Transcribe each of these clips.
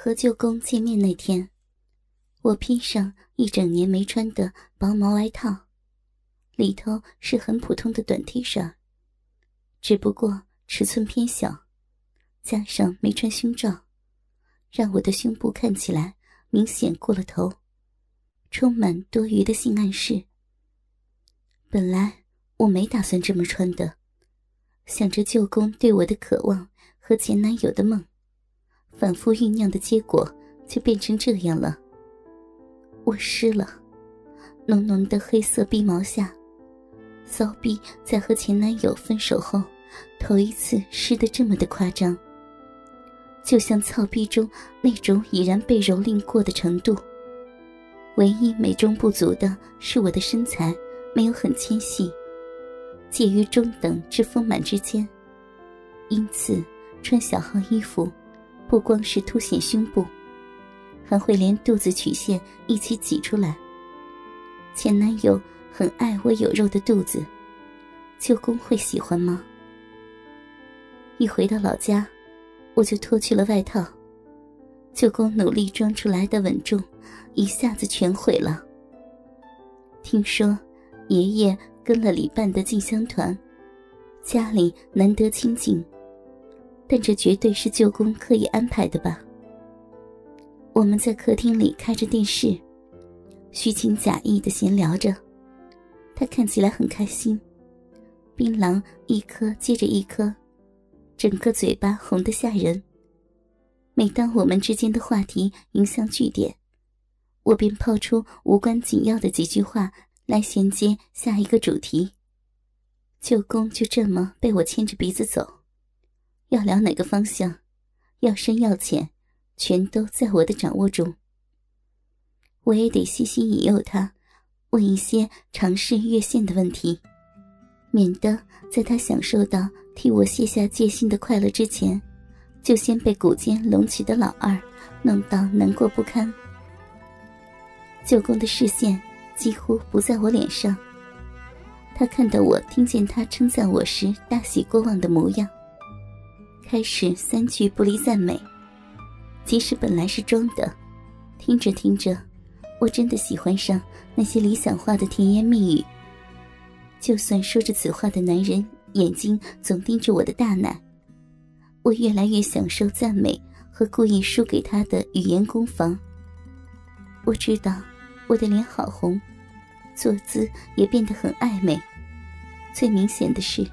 和舅公见面那天，我披上一整年没穿的薄毛外套，里头是很普通的短 T 恤，只不过尺寸偏小，加上没穿胸罩，让我的胸部看起来明显过了头，充满多余的性暗示。本来我没打算这么穿的，想着舅公对我的渴望和前男友的梦。反复酝酿的结果就变成这样了。我湿了，浓浓的黑色逼毛下，骚逼在和前男友分手后，头一次湿得这么的夸张，就像操逼中那种已然被蹂躏过的程度。唯一美中不足的是我的身材没有很纤细，介于中等至丰满之间，因此穿小号衣服。不光是凸显胸部，还会连肚子曲线一起挤出来。前男友很爱我有肉的肚子，舅公会喜欢吗？一回到老家，我就脱去了外套，舅公努力装出来的稳重，一下子全毁了。听说爷爷跟了礼办的进香团，家里难得清静。但这绝对是舅公刻意安排的吧？我们在客厅里开着电视，虚情假意的闲聊着。他看起来很开心，槟榔一颗接着一颗，整个嘴巴红得吓人。每当我们之间的话题迎向据点，我便抛出无关紧要的几句话来衔接下一个主题。舅公就这么被我牵着鼻子走。要聊哪个方向，要深要浅，全都在我的掌握中。我也得细心引诱他，问一些尝试越线的问题，免得在他享受到替我卸下戒心的快乐之前，就先被骨尖隆起的老二弄到难过不堪。舅公的视线几乎不在我脸上，他看到我听见他称赞我时大喜过望的模样。开始三句不离赞美，即使本来是装的，听着听着，我真的喜欢上那些理想化的甜言蜜语。就算说着此话的男人眼睛总盯着我的大奶，我越来越享受赞美和故意输给他的语言攻防。我知道我的脸好红，坐姿也变得很暧昧。最明显的是，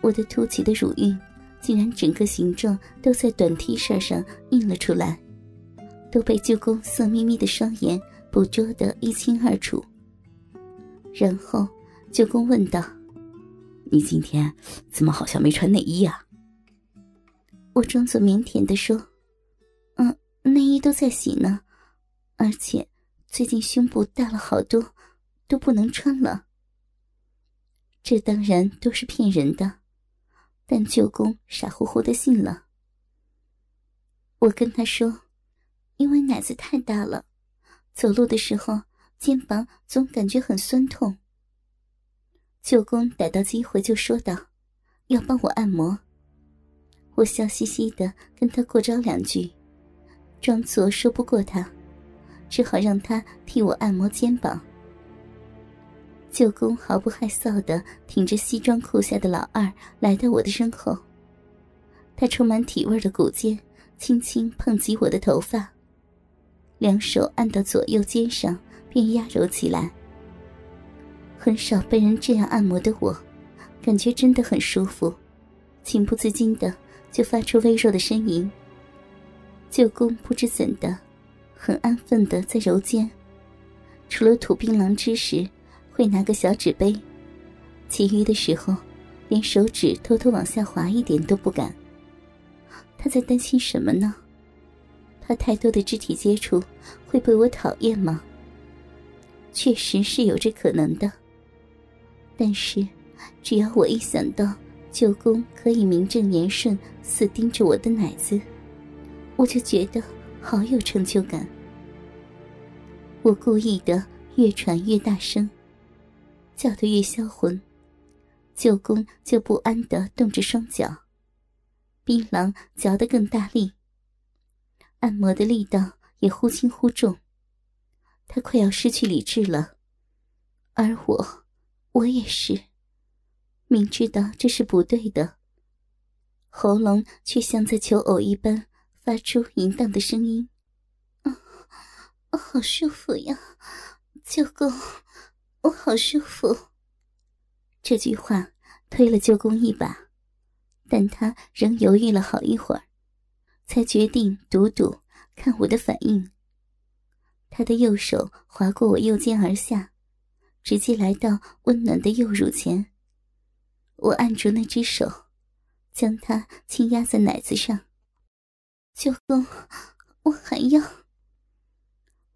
我的凸起的乳晕。竟然整个形状都在短 T 恤上印了出来，都被舅公色眯眯的双眼捕捉得一清二楚。然后舅公问道：“你今天怎么好像没穿内衣啊？”我装作腼腆的说：“嗯，内衣都在洗呢，而且最近胸部大了好多，都不能穿了。”这当然都是骗人的。但舅公傻乎乎的信了。我跟他说：“因为奶子太大了，走路的时候肩膀总感觉很酸痛。”舅公逮到机会就说道：“要帮我按摩。”我笑嘻嘻的跟他过招两句，装作说不过他，只好让他替我按摩肩膀。舅公毫不害臊的挺着西装裤下的老二来到我的身后，他充满体味的骨尖轻轻碰击我的头发，两手按到左右肩上便压揉起来。很少被人这样按摩的我，感觉真的很舒服，情不自禁的就发出微弱的呻吟。舅公不知怎的，很安分的在揉肩，除了吐槟榔汁时。会拿个小纸杯，其余的时候，连手指偷偷往下滑一点都不敢。他在担心什么呢？他太多的肢体接触会被我讨厌吗？确实是有这可能的。但是，只要我一想到舅公可以名正言顺死盯着我的奶子，我就觉得好有成就感。我故意的越喘越大声。叫得越销魂，舅公就不安地动着双脚，槟榔嚼得更大力。按摩的力道也忽轻忽重。他快要失去理智了，而我，我也是。明知道这是不对的，喉咙却像在求偶一般发出淫荡的声音。啊，好舒服呀，舅公，我好舒服。这句话推了舅公一把，但他仍犹豫了好一会儿，才决定赌赌看我的反应。他的右手划过我右肩而下，直接来到温暖的右乳前。我按住那只手，将它轻压在奶子上。舅公，我还要。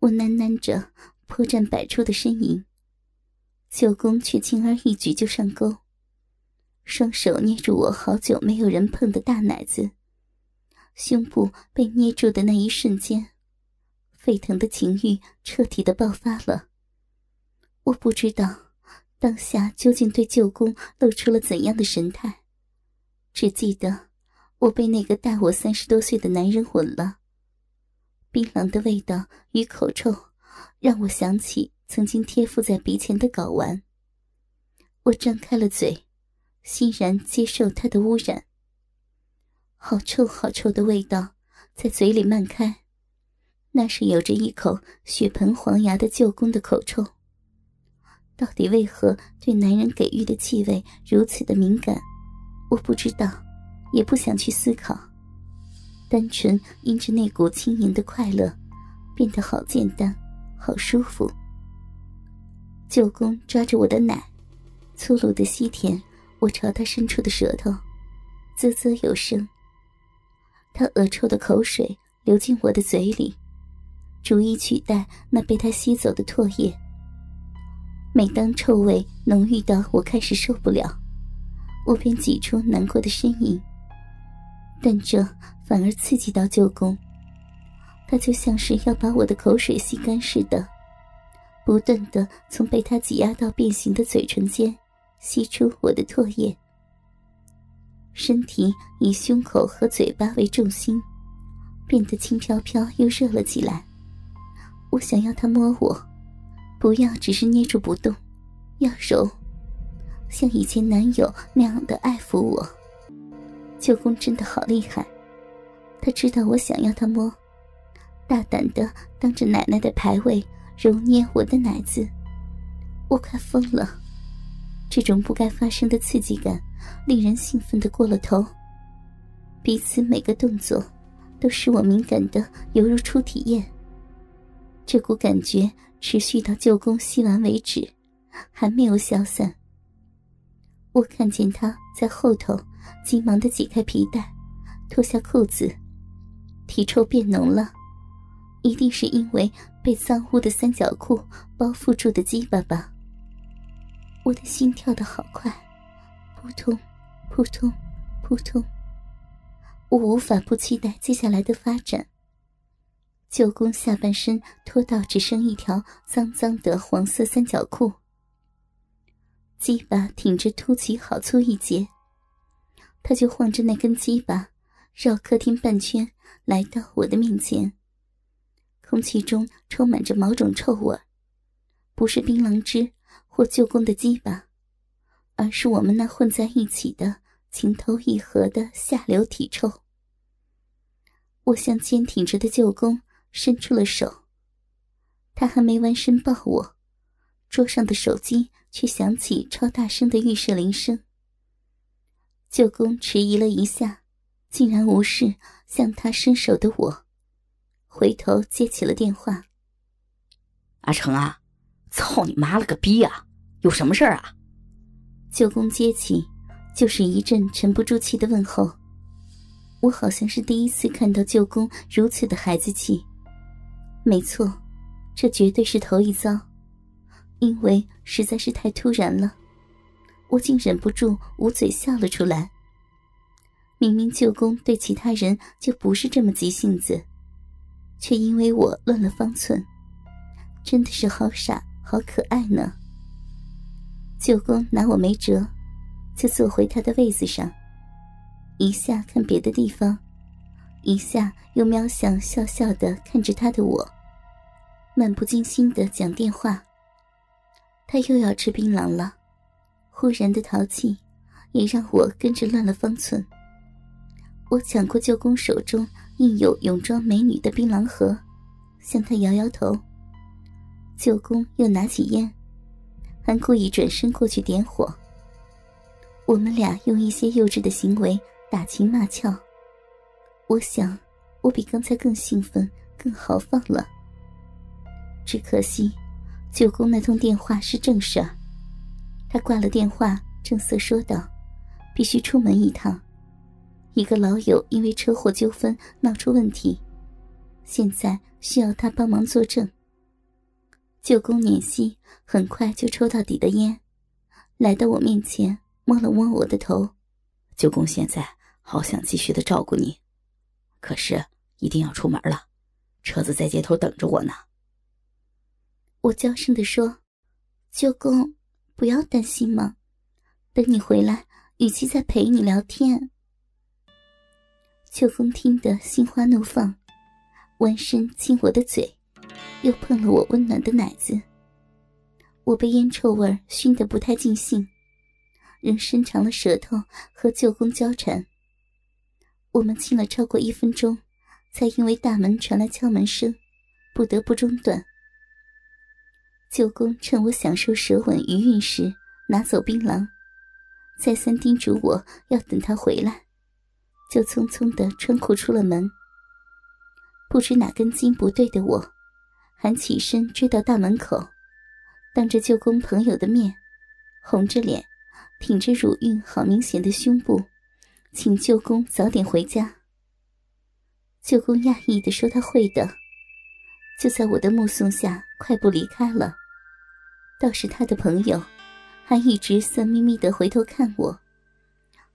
我喃喃着，破绽百出的呻吟。舅公却轻而易举就上钩，双手捏住我好久没有人碰的大奶子。胸部被捏住的那一瞬间，沸腾的情欲彻底的爆发了。我不知道。当下究竟对舅公露出了怎样的神态？只记得我被那个大我三十多岁的男人吻了，槟榔的味道与口臭让我想起曾经贴附在鼻前的睾丸。我张开了嘴，欣然接受他的污染。好臭好臭的味道在嘴里漫开，那是有着一口血盆黄牙的舅公的口臭。到底为何对男人给予的气味如此的敏感？我不知道，也不想去思考。单纯因着那股轻盈的快乐，变得好简单，好舒服。舅公抓着我的奶，粗鲁的吸舔我朝他伸出的舌头，啧啧有声。他恶臭的口水流进我的嘴里，逐一取代那被他吸走的唾液。每当臭味浓郁到我开始受不了，我便挤出难过的呻吟。但这反而刺激到舅公，他就像是要把我的口水吸干似的，不断的从被他挤压到变形的嘴唇间吸出我的唾液。身体以胸口和嘴巴为重心，变得轻飘飘又热了起来。我想要他摸我。不要只是捏住不动，要揉，像以前男友那样的爱抚我。舅公真的好厉害，他知道我想要他摸，大胆的当着奶奶的牌位揉捏我的奶子，我快疯了。这种不该发生的刺激感，令人兴奋的过了头。彼此每个动作，都使我敏感的犹如初体验。这股感觉。持续到舅公吸完为止，还没有消散。我看见他在后头急忙的解开皮带，脱下裤子，体臭变浓了，一定是因为被脏污的三角裤包覆住的鸡巴吧。我的心跳的好快，扑通，扑通，扑通。我无法不期待接下来的发展。舅公下半身脱到只剩一条脏脏的黄色三角裤，鸡巴挺着凸起好粗一截，他就晃着那根鸡巴绕客厅半圈，来到我的面前。空气中充满着某种臭味，不是槟榔汁或舅公的鸡巴，而是我们那混在一起的情投意合的下流体臭。我向坚挺着的舅公。伸出了手，他还没弯身抱我，桌上的手机却响起超大声的预设铃声。舅公迟疑了一下，竟然无视向他伸手的我，回头接起了电话：“阿成啊，操你妈了个逼啊！有什么事儿啊？”舅公接起，就是一阵沉不住气的问候。我好像是第一次看到舅公如此的孩子气。没错，这绝对是头一遭，因为实在是太突然了，我竟忍不住捂嘴笑了出来。明明舅公对其他人就不是这么急性子，却因为我乱了方寸，真的是好傻好可爱呢。舅公拿我没辙，就坐回他的位子上，一下看别的地方，一下又瞄向笑笑的看着他的我，漫不经心的讲电话。他又要吃槟榔了，忽然的淘气也让我跟着乱了方寸。我抢过舅公手中印有泳装美女的槟榔盒，向他摇摇头。舅公又拿起烟，还故意转身过去点火。我们俩用一些幼稚的行为打情骂俏。我想，我比刚才更兴奋、更豪放了。只可惜，舅公那通电话是正事儿。他挂了电话，正色说道：“必须出门一趟。一个老友因为车祸纠纷闹出问题，现在需要他帮忙作证。”舅公捻息，很快就抽到底的烟，来到我面前，摸了摸我的头。舅公现在好想继续的照顾你。可是一定要出门了，车子在街头等着我呢。我娇声的说：“舅公，不要担心嘛，等你回来，雨琦再陪你聊天。”秋风听得心花怒放，弯身亲我的嘴，又碰了我温暖的奶子。我被烟臭味熏得不太尽兴，仍伸长了舌头和舅公交缠。我们亲了超过一分钟，才因为大门传来敲门声，不得不中断。舅公趁我享受舌吻余韵时，拿走槟榔，再三叮嘱我要等他回来，就匆匆的穿裤出了门。不知哪根筋不对的我，还起身追到大门口，当着舅公朋友的面，红着脸，挺着乳晕好明显的胸部。请舅公早点回家。舅公讶异的说：“他会的。”就在我的目送下，快步离开了。倒是他的朋友，还一直色眯眯的回头看我，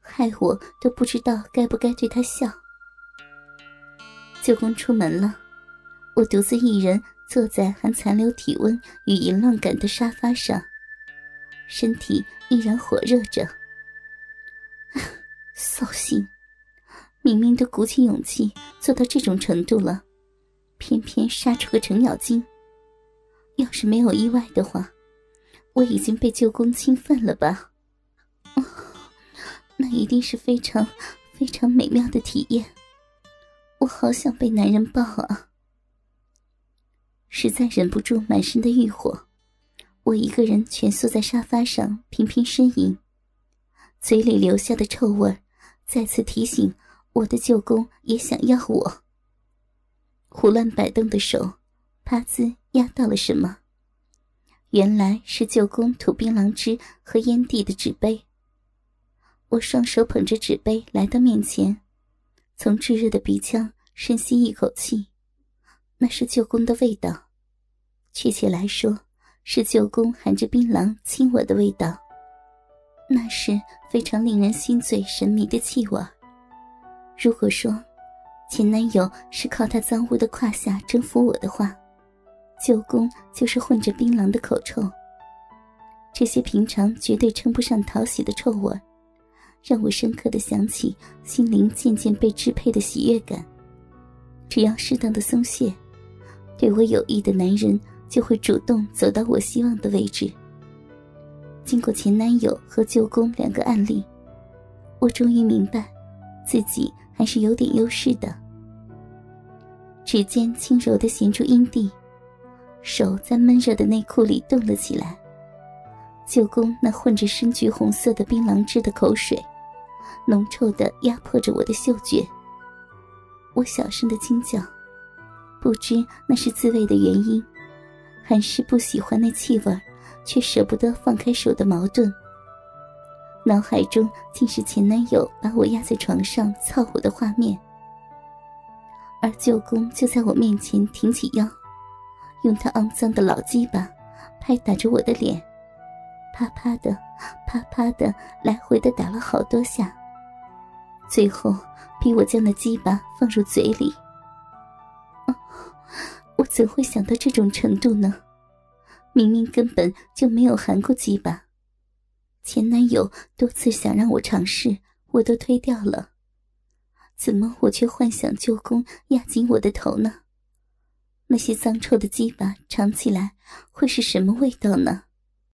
害我都不知道该不该对他笑。舅公出门了，我独自一人坐在还残留体温与淫乱感的沙发上，身体依然火热着。扫兴！明明都鼓起勇气做到这种程度了，偏偏杀出个程咬金。要是没有意外的话，我已经被舅公侵犯了吧？那一定是非常非常美妙的体验。我好想被男人抱啊！实在忍不住满身的欲火，我一个人蜷缩在沙发上频频呻吟，嘴里留下的臭味。再次提醒我的舅公也想要我。胡乱摆动的手，啪滋压到了什么？原来是舅公吐槟榔汁和烟蒂的纸杯。我双手捧着纸杯来到面前，从炙热的鼻腔深吸一口气，那是舅公的味道，确切来说，是舅公含着槟榔亲我的味道。那是非常令人心醉神迷的气味。如果说前男友是靠他脏污的胯下征服我的话，舅公就是混着槟榔的口臭。这些平常绝对称不上讨喜的臭味，让我深刻的想起心灵渐渐被支配的喜悦感。只要适当的松懈，对我有意的男人就会主动走到我希望的位置。经过前男友和舅公两个案例，我终于明白，自己还是有点优势的。指尖轻柔的衔住阴蒂，手在闷热的内裤里动了起来。舅公那混着深橘红色的槟榔汁的口水，浓臭的压迫着我的嗅觉。我小声的惊叫，不知那是自慰的原因，还是不喜欢那气味。却舍不得放开手的矛盾，脑海中竟是前男友把我压在床上操我的画面，而舅公就在我面前挺起腰，用他肮脏的老鸡巴拍打着我的脸，啪啪的，啪啪的来回的打了好多下，最后逼我将那鸡巴放入嘴里。我怎会想到这种程度呢？明明根本就没有含过鸡巴，前男友多次想让我尝试，我都推掉了。怎么我却幻想舅公压紧我的头呢？那些脏臭的鸡巴尝起来会是什么味道呢？